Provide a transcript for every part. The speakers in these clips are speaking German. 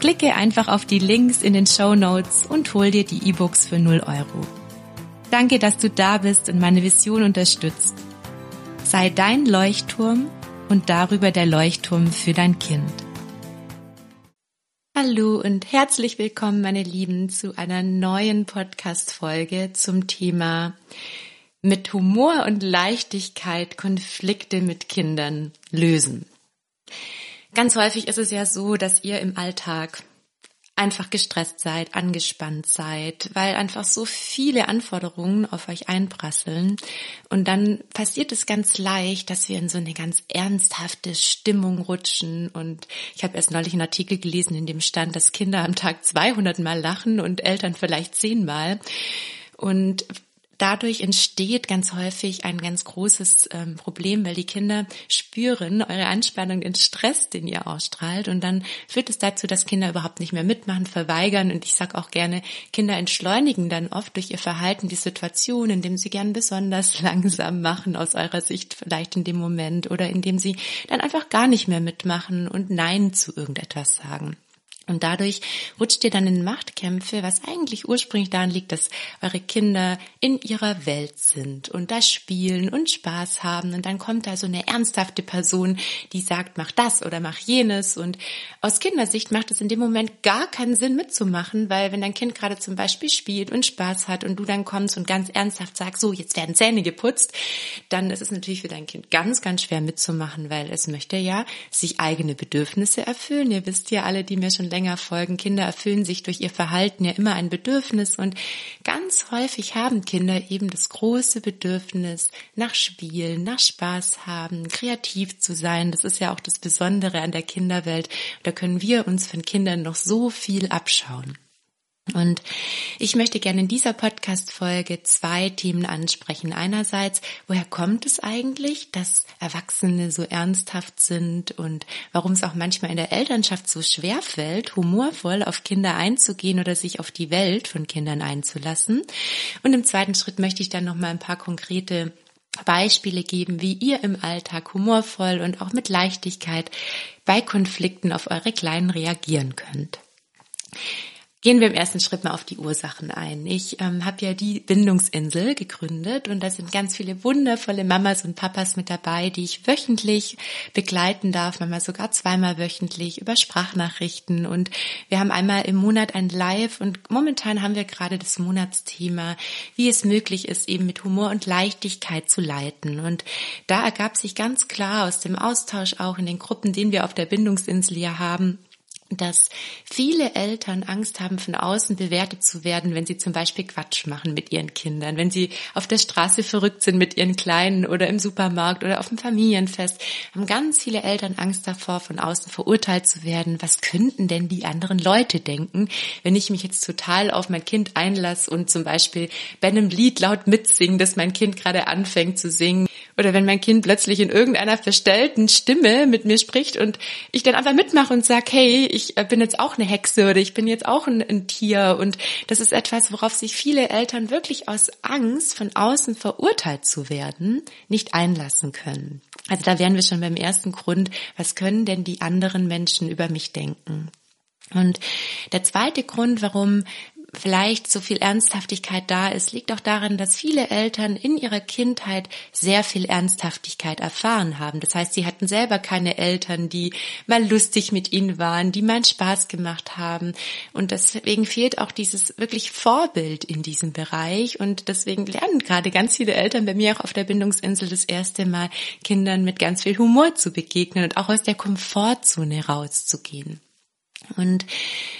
Klicke einfach auf die Links in den Show Notes und hol dir die E-Books für 0 Euro. Danke, dass du da bist und meine Vision unterstützt. Sei dein Leuchtturm und darüber der Leuchtturm für dein Kind. Hallo und herzlich willkommen, meine Lieben, zu einer neuen Podcast-Folge zum Thema mit Humor und Leichtigkeit Konflikte mit Kindern lösen. Ganz häufig ist es ja so, dass ihr im Alltag einfach gestresst seid, angespannt seid, weil einfach so viele Anforderungen auf euch einprasseln. Und dann passiert es ganz leicht, dass wir in so eine ganz ernsthafte Stimmung rutschen. Und ich habe erst neulich einen Artikel gelesen, in dem stand, dass Kinder am Tag 200 Mal lachen und Eltern vielleicht 10 Mal. Und dadurch entsteht ganz häufig ein ganz großes ähm, Problem, weil die Kinder spüren eure Anspannung, den Stress, den ihr ausstrahlt. Und dann führt es dazu, dass Kinder überhaupt nicht mehr mitmachen, verweigern. Und ich sage auch gerne, Kinder entschleunigen dann oft durch ihr Verhalten die Situation, indem sie gern besonders langsam machen, aus eurer Sicht vielleicht in dem Moment, oder indem sie dann einfach gar nicht mehr mitmachen und Nein zu irgendetwas sagen. Und dadurch rutscht ihr dann in Machtkämpfe, was eigentlich ursprünglich daran liegt, dass eure Kinder in ihrer Welt sind und da spielen und Spaß haben. Und dann kommt da so eine ernsthafte Person, die sagt, mach das oder mach jenes. Und aus Kindersicht macht es in dem Moment gar keinen Sinn mitzumachen, weil wenn dein Kind gerade zum Beispiel spielt und Spaß hat und du dann kommst und ganz ernsthaft sagst, so, jetzt werden Zähne geputzt, dann ist es natürlich für dein Kind ganz, ganz schwer mitzumachen, weil es möchte ja sich eigene Bedürfnisse erfüllen. Ihr wisst ja alle, die mir schon länger folgen. Kinder erfüllen sich durch ihr Verhalten ja immer ein Bedürfnis und ganz häufig haben Kinder eben das große Bedürfnis nach Spielen, nach Spaß haben, kreativ zu sein. Das ist ja auch das Besondere an der Kinderwelt. Da können wir uns von Kindern noch so viel abschauen. Und ich möchte gerne in dieser Podcast-Folge zwei Themen ansprechen. Einerseits, woher kommt es eigentlich, dass Erwachsene so ernsthaft sind und warum es auch manchmal in der Elternschaft so schwer fällt, humorvoll auf Kinder einzugehen oder sich auf die Welt von Kindern einzulassen. Und im zweiten Schritt möchte ich dann noch mal ein paar konkrete Beispiele geben, wie ihr im Alltag humorvoll und auch mit Leichtigkeit bei Konflikten auf eure Kleinen reagieren könnt. Gehen wir im ersten Schritt mal auf die Ursachen ein. Ich ähm, habe ja die Bindungsinsel gegründet und da sind ganz viele wundervolle Mamas und Papas mit dabei, die ich wöchentlich begleiten darf, manchmal sogar zweimal wöchentlich über Sprachnachrichten. Und wir haben einmal im Monat ein Live und momentan haben wir gerade das Monatsthema, wie es möglich ist, eben mit Humor und Leichtigkeit zu leiten. Und da ergab sich ganz klar aus dem Austausch auch in den Gruppen, den wir auf der Bindungsinsel ja haben, dass viele Eltern Angst haben, von außen bewertet zu werden, wenn sie zum Beispiel Quatsch machen mit ihren Kindern, wenn sie auf der Straße verrückt sind mit ihren Kleinen oder im Supermarkt oder auf dem Familienfest, haben ganz viele Eltern Angst davor, von außen verurteilt zu werden. Was könnten denn die anderen Leute denken, wenn ich mich jetzt total auf mein Kind einlasse und zum Beispiel bei einem Lied laut mitsingen, das mein Kind gerade anfängt zu singen oder wenn mein Kind plötzlich in irgendeiner verstellten Stimme mit mir spricht und ich dann einfach mitmache und sage, hey, ich äh, bin jetzt auch eine Hexe oder ich bin jetzt auch ein, ein Tier. Und das ist etwas, worauf sich viele Eltern wirklich aus Angst, von außen verurteilt zu werden, nicht einlassen können. Also da wären wir schon beim ersten Grund, was können denn die anderen Menschen über mich denken? Und der zweite Grund, warum vielleicht so viel Ernsthaftigkeit da ist, liegt auch daran, dass viele Eltern in ihrer Kindheit sehr viel Ernsthaftigkeit erfahren haben. Das heißt, sie hatten selber keine Eltern, die mal lustig mit ihnen waren, die mal Spaß gemacht haben. Und deswegen fehlt auch dieses wirklich Vorbild in diesem Bereich. Und deswegen lernen gerade ganz viele Eltern bei mir auch auf der Bindungsinsel das erste Mal Kindern mit ganz viel Humor zu begegnen und auch aus der Komfortzone rauszugehen. Und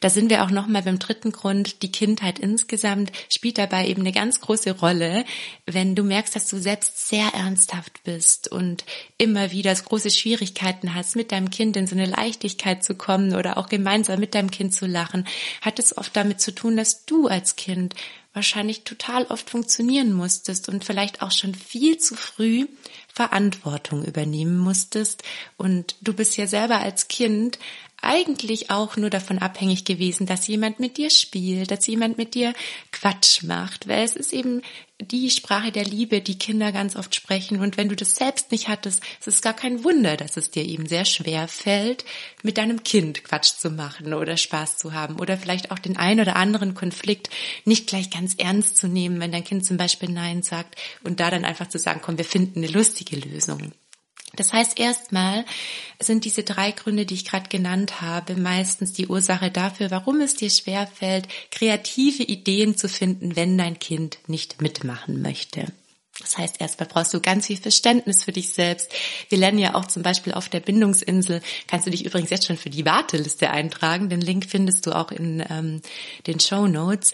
da sind wir auch nochmal beim dritten Grund. Die Kindheit insgesamt spielt dabei eben eine ganz große Rolle, wenn du merkst, dass du selbst sehr ernsthaft bist und immer wieder große Schwierigkeiten hast, mit deinem Kind in so eine Leichtigkeit zu kommen oder auch gemeinsam mit deinem Kind zu lachen, hat es oft damit zu tun, dass du als Kind wahrscheinlich total oft funktionieren musstest und vielleicht auch schon viel zu früh Verantwortung übernehmen musstest. Und du bist ja selber als Kind eigentlich auch nur davon abhängig gewesen, dass jemand mit dir spielt, dass jemand mit dir Quatsch macht, weil es ist eben die Sprache der Liebe, die Kinder ganz oft sprechen. Und wenn du das selbst nicht hattest, es ist gar kein Wunder, dass es dir eben sehr schwer fällt, mit deinem Kind Quatsch zu machen oder Spaß zu haben oder vielleicht auch den ein oder anderen Konflikt nicht gleich ganz ernst zu nehmen, wenn dein Kind zum Beispiel Nein sagt und da dann einfach zu sagen, komm, wir finden eine lustige Lösung. Das heißt, erstmal sind diese drei Gründe, die ich gerade genannt habe, meistens die Ursache dafür, warum es dir schwerfällt, kreative Ideen zu finden, wenn dein Kind nicht mitmachen möchte. Das heißt, erstmal brauchst du ganz viel Verständnis für dich selbst. Wir lernen ja auch zum Beispiel auf der Bindungsinsel, kannst du dich übrigens jetzt schon für die Warteliste eintragen. Den Link findest du auch in ähm, den Show Notes.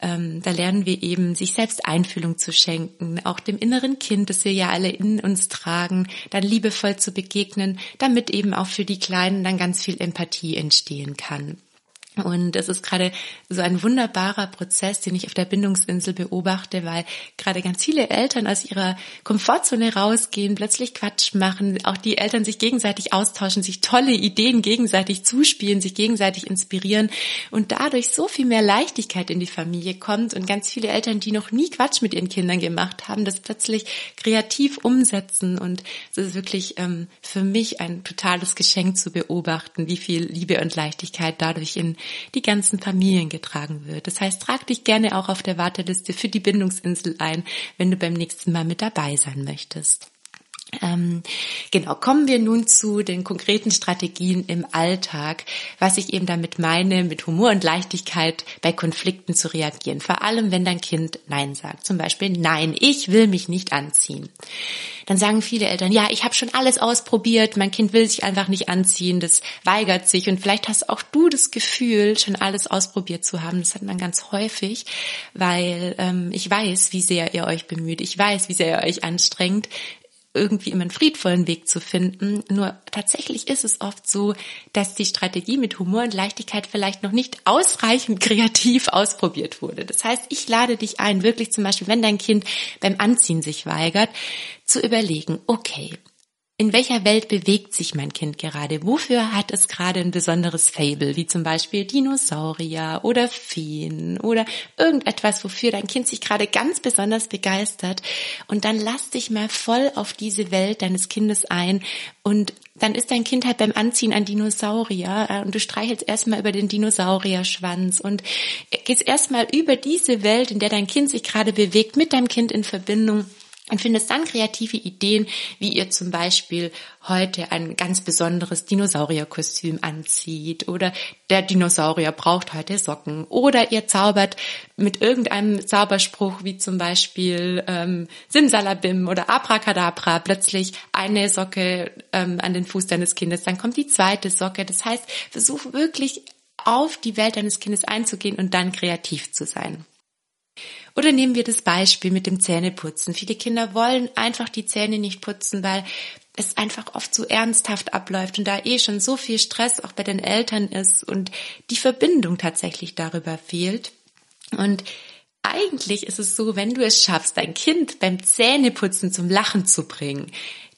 Ähm, da lernen wir eben, sich selbst Einfühlung zu schenken, auch dem inneren Kind, das wir ja alle in uns tragen, dann liebevoll zu begegnen, damit eben auch für die Kleinen dann ganz viel Empathie entstehen kann. Und es ist gerade so ein wunderbarer Prozess, den ich auf der Bindungsinsel beobachte, weil gerade ganz viele Eltern aus ihrer Komfortzone rausgehen, plötzlich Quatsch machen, auch die Eltern sich gegenseitig austauschen, sich tolle Ideen gegenseitig zuspielen, sich gegenseitig inspirieren und dadurch so viel mehr Leichtigkeit in die Familie kommt und ganz viele Eltern, die noch nie Quatsch mit ihren Kindern gemacht haben, das plötzlich kreativ umsetzen. Und es ist wirklich ähm, für mich ein totales Geschenk zu beobachten, wie viel Liebe und Leichtigkeit dadurch in die ganzen Familien getragen wird. Das heißt, trag dich gerne auch auf der Warteliste für die Bindungsinsel ein, wenn du beim nächsten Mal mit dabei sein möchtest. Ähm, genau, kommen wir nun zu den konkreten Strategien im Alltag, was ich eben damit meine, mit Humor und Leichtigkeit bei Konflikten zu reagieren. Vor allem, wenn dein Kind Nein sagt. Zum Beispiel, nein, ich will mich nicht anziehen. Dann sagen viele Eltern, ja, ich habe schon alles ausprobiert, mein Kind will sich einfach nicht anziehen, das weigert sich. Und vielleicht hast auch du das Gefühl, schon alles ausprobiert zu haben. Das hat man ganz häufig, weil ähm, ich weiß, wie sehr ihr euch bemüht. Ich weiß, wie sehr ihr euch anstrengt irgendwie immer einen friedvollen Weg zu finden. Nur tatsächlich ist es oft so, dass die Strategie mit Humor und Leichtigkeit vielleicht noch nicht ausreichend kreativ ausprobiert wurde. Das heißt, ich lade dich ein, wirklich zum Beispiel, wenn dein Kind beim Anziehen sich weigert, zu überlegen, okay, in welcher Welt bewegt sich mein Kind gerade? Wofür hat es gerade ein besonderes Fable, wie zum Beispiel Dinosaurier oder Feen oder irgendetwas, wofür dein Kind sich gerade ganz besonders begeistert? Und dann lass dich mal voll auf diese Welt deines Kindes ein und dann ist dein Kind halt beim Anziehen ein Dinosaurier äh, und du streichelst erstmal über den Dinosaurierschwanz und gehst erstmal über diese Welt, in der dein Kind sich gerade bewegt, mit deinem Kind in Verbindung und findest dann kreative Ideen, wie ihr zum Beispiel heute ein ganz besonderes Dinosaurierkostüm anzieht oder der Dinosaurier braucht heute Socken oder ihr zaubert mit irgendeinem Zauberspruch wie zum Beispiel ähm, Simsalabim oder Abracadabra plötzlich eine Socke ähm, an den Fuß deines Kindes, dann kommt die zweite Socke. Das heißt, versuch wirklich auf die Welt deines Kindes einzugehen und dann kreativ zu sein. Oder nehmen wir das Beispiel mit dem Zähneputzen. Viele Kinder wollen einfach die Zähne nicht putzen, weil es einfach oft so ernsthaft abläuft und da eh schon so viel Stress auch bei den Eltern ist und die Verbindung tatsächlich darüber fehlt. Und eigentlich ist es so, wenn du es schaffst, dein Kind beim Zähneputzen zum Lachen zu bringen,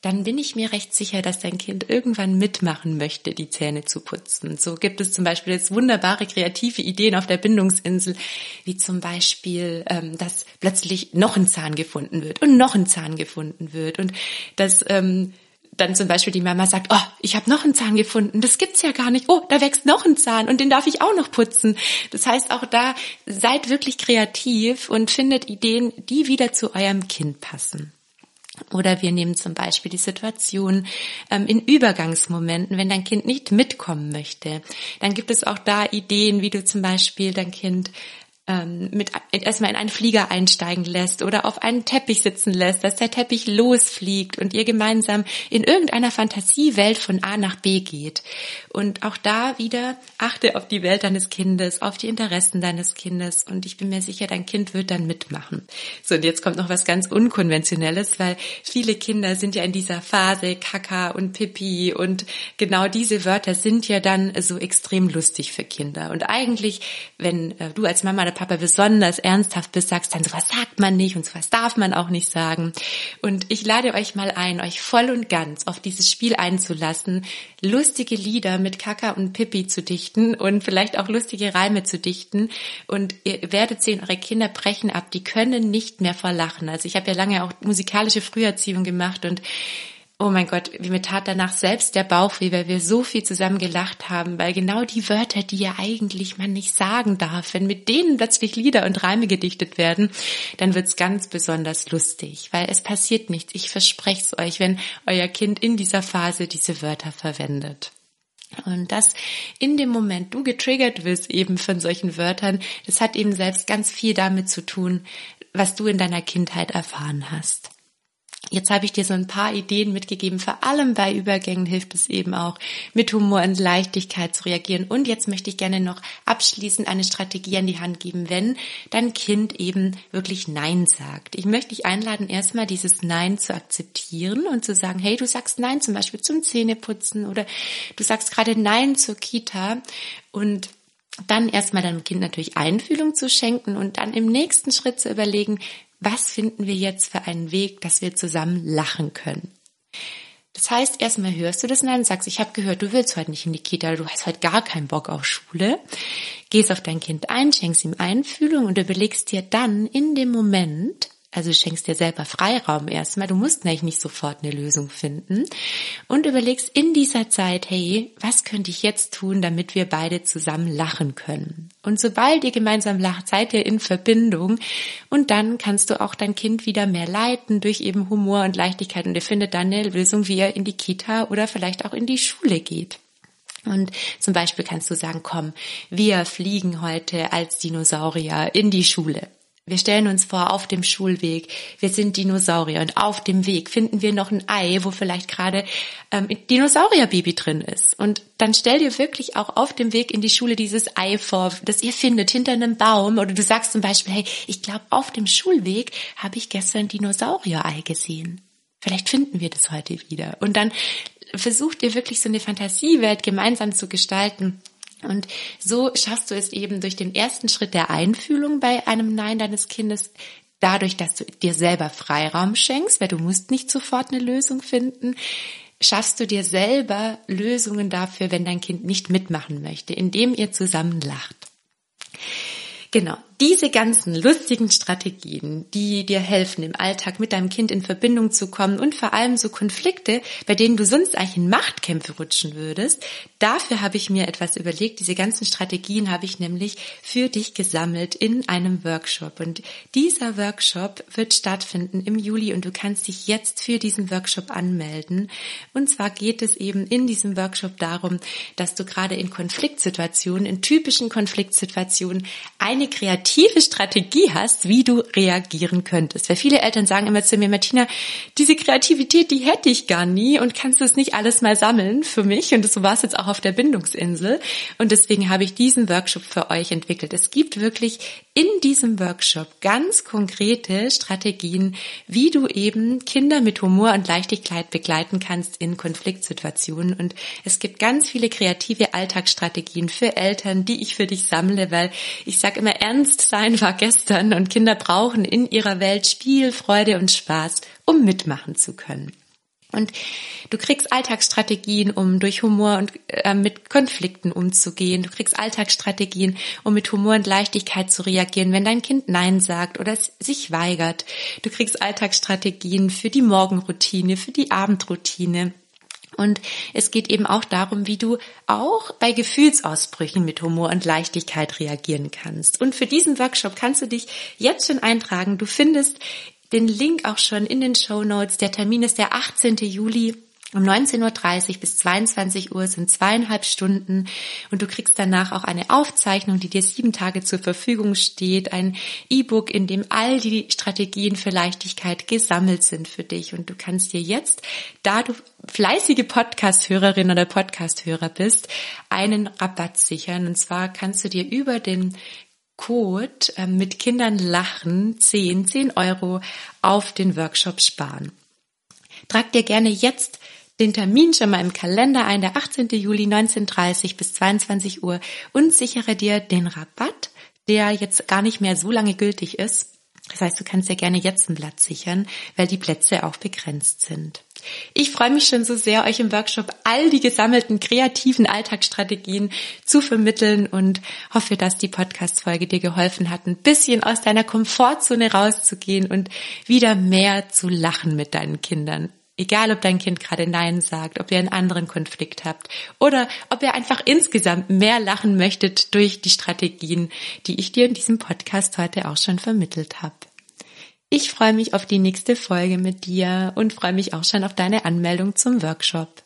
dann bin ich mir recht sicher, dass dein Kind irgendwann mitmachen möchte, die Zähne zu putzen. So gibt es zum Beispiel jetzt wunderbare kreative Ideen auf der Bindungsinsel, wie zum Beispiel, ähm, dass plötzlich noch ein Zahn gefunden wird und noch ein Zahn gefunden wird und dass ähm, dann zum Beispiel die Mama sagt, oh, ich habe noch einen Zahn gefunden, das gibt's ja gar nicht. Oh, da wächst noch ein Zahn und den darf ich auch noch putzen. Das heißt, auch da seid wirklich kreativ und findet Ideen, die wieder zu eurem Kind passen. Oder wir nehmen zum Beispiel die Situation ähm, in Übergangsmomenten, wenn dein Kind nicht mitkommen möchte. Dann gibt es auch da Ideen, wie du zum Beispiel dein Kind ähm, mit erstmal in einen Flieger einsteigen lässt oder auf einen Teppich sitzen lässt, dass der Teppich losfliegt und ihr gemeinsam in irgendeiner Fantasiewelt von A nach B geht. Und auch da wieder achte auf die Welt deines Kindes, auf die Interessen deines Kindes und ich bin mir sicher, dein Kind wird dann mitmachen. So, und jetzt kommt noch was ganz Unkonventionelles, weil viele Kinder sind ja in dieser Phase Kaka und Pipi und genau diese Wörter sind ja dann so extrem lustig für Kinder. Und eigentlich, wenn äh, du als Mama Papa besonders ernsthaft bist, sagst dann, sowas sagt man nicht und sowas darf man auch nicht sagen. Und ich lade euch mal ein, euch voll und ganz auf dieses Spiel einzulassen, lustige Lieder mit Kaka und Pippi zu dichten und vielleicht auch lustige Reime zu dichten. Und ihr werdet sehen, eure Kinder brechen ab, die können nicht mehr vor Lachen. Also ich habe ja lange auch musikalische Früherziehung gemacht und oh mein Gott, wie mir tat danach selbst der Bauch weh, weil wir so viel zusammen gelacht haben, weil genau die Wörter, die ja eigentlich man nicht sagen darf, wenn mit denen plötzlich Lieder und Reime gedichtet werden, dann wird's ganz besonders lustig, weil es passiert nichts. Ich verspreche es euch, wenn euer Kind in dieser Phase diese Wörter verwendet. Und das in dem Moment du getriggert wirst eben von solchen Wörtern, das hat eben selbst ganz viel damit zu tun, was du in deiner Kindheit erfahren hast. Jetzt habe ich dir so ein paar Ideen mitgegeben. Vor allem bei Übergängen hilft es eben auch, mit Humor und Leichtigkeit zu reagieren. Und jetzt möchte ich gerne noch abschließend eine Strategie an die Hand geben, wenn dein Kind eben wirklich Nein sagt. Ich möchte dich einladen, erstmal dieses Nein zu akzeptieren und zu sagen, hey, du sagst Nein zum Beispiel zum Zähneputzen oder du sagst gerade Nein zur Kita und dann erstmal deinem Kind natürlich Einfühlung zu schenken und dann im nächsten Schritt zu überlegen, was finden wir jetzt für einen Weg, dass wir zusammen lachen können. Das heißt, erstmal hörst du das und sagst, ich habe gehört, du willst heute nicht in die Kita, du hast heute gar keinen Bock auf Schule. Gehst auf dein Kind ein, schenkst ihm Einfühlung und überlegst dir dann in dem Moment, also du schenkst dir selber Freiraum erstmal. Du musst nämlich nicht sofort eine Lösung finden. Und überlegst in dieser Zeit, hey, was könnte ich jetzt tun, damit wir beide zusammen lachen können? Und sobald ihr gemeinsam lacht, seid ihr in Verbindung. Und dann kannst du auch dein Kind wieder mehr leiten durch eben Humor und Leichtigkeit. Und ihr findet dann eine Lösung, wie er in die Kita oder vielleicht auch in die Schule geht. Und zum Beispiel kannst du sagen, komm, wir fliegen heute als Dinosaurier in die Schule. Wir stellen uns vor, auf dem Schulweg, wir sind Dinosaurier und auf dem Weg finden wir noch ein Ei, wo vielleicht gerade ähm, ein Dinosaurierbaby drin ist. Und dann stell dir wirklich auch auf dem Weg in die Schule dieses Ei vor, das ihr findet hinter einem Baum. Oder du sagst zum Beispiel, hey, ich glaube, auf dem Schulweg habe ich gestern Dinosaurier-Ei gesehen. Vielleicht finden wir das heute wieder. Und dann versucht ihr wirklich so eine Fantasiewelt gemeinsam zu gestalten und so schaffst du es eben durch den ersten Schritt der Einfühlung bei einem Nein deines Kindes, dadurch, dass du dir selber Freiraum schenkst, weil du musst nicht sofort eine Lösung finden, schaffst du dir selber Lösungen dafür, wenn dein Kind nicht mitmachen möchte, indem ihr zusammen lacht. Genau, diese ganzen lustigen Strategien, die dir helfen, im Alltag mit deinem Kind in Verbindung zu kommen und vor allem so Konflikte, bei denen du sonst eigentlich in Machtkämpfe rutschen würdest, dafür habe ich mir etwas überlegt. Diese ganzen Strategien habe ich nämlich für dich gesammelt in einem Workshop. Und dieser Workshop wird stattfinden im Juli und du kannst dich jetzt für diesen Workshop anmelden. Und zwar geht es eben in diesem Workshop darum, dass du gerade in Konfliktsituationen, in typischen Konfliktsituationen eine kreative kreative Strategie hast, wie du reagieren könntest. Weil viele Eltern sagen immer zu mir, Martina, diese Kreativität, die hätte ich gar nie und kannst du es nicht alles mal sammeln für mich? Und so war es jetzt auch auf der Bindungsinsel. Und deswegen habe ich diesen Workshop für euch entwickelt. Es gibt wirklich in diesem Workshop ganz konkrete Strategien, wie du eben Kinder mit Humor und Leichtigkeit begleiten kannst in Konfliktsituationen. Und es gibt ganz viele kreative Alltagsstrategien für Eltern, die ich für dich sammle, weil ich sage immer, ernst sein war gestern und Kinder brauchen in ihrer Welt Spiel, Freude und Spaß, um mitmachen zu können. Und du kriegst Alltagsstrategien, um durch Humor und äh, mit Konflikten umzugehen. Du kriegst Alltagsstrategien, um mit Humor und Leichtigkeit zu reagieren, wenn dein Kind Nein sagt oder sich weigert. Du kriegst Alltagsstrategien für die Morgenroutine, für die Abendroutine Und es geht eben auch darum, wie du auch bei Gefühlsausbrüchen mit Humor und Leichtigkeit reagieren kannst. Und für diesen Workshop kannst du dich jetzt schon eintragen. Du findest den Link auch schon in den Show Notes. Der Termin ist der 18. Juli um 19.30 Uhr bis 22 Uhr sind zweieinhalb Stunden und du kriegst danach auch eine Aufzeichnung, die dir sieben Tage zur Verfügung steht, ein E-Book, in dem all die Strategien für Leichtigkeit gesammelt sind für dich und du kannst dir jetzt, da du fleißige Podcast-Hörerin oder Podcast-Hörer bist, einen Rabatt sichern und zwar kannst du dir über den Code äh, mit Kindern lachen 10, 10 Euro auf den Workshop sparen. Trag dir gerne jetzt den Termin schon mal im Kalender ein, der 18. Juli 19.30 bis 22 Uhr und sichere dir den Rabatt, der jetzt gar nicht mehr so lange gültig ist. Das heißt, du kannst dir gerne jetzt einen Platz sichern, weil die Plätze auch begrenzt sind. Ich freue mich schon so sehr, euch im Workshop all die gesammelten kreativen Alltagsstrategien zu vermitteln und hoffe, dass die Podcast-Folge dir geholfen hat, ein bisschen aus deiner Komfortzone rauszugehen und wieder mehr zu lachen mit deinen Kindern egal ob dein Kind gerade Nein sagt, ob ihr einen anderen Konflikt habt oder ob ihr einfach insgesamt mehr lachen möchtet durch die Strategien, die ich dir in diesem Podcast heute auch schon vermittelt habe. Ich freue mich auf die nächste Folge mit dir und freue mich auch schon auf deine Anmeldung zum Workshop.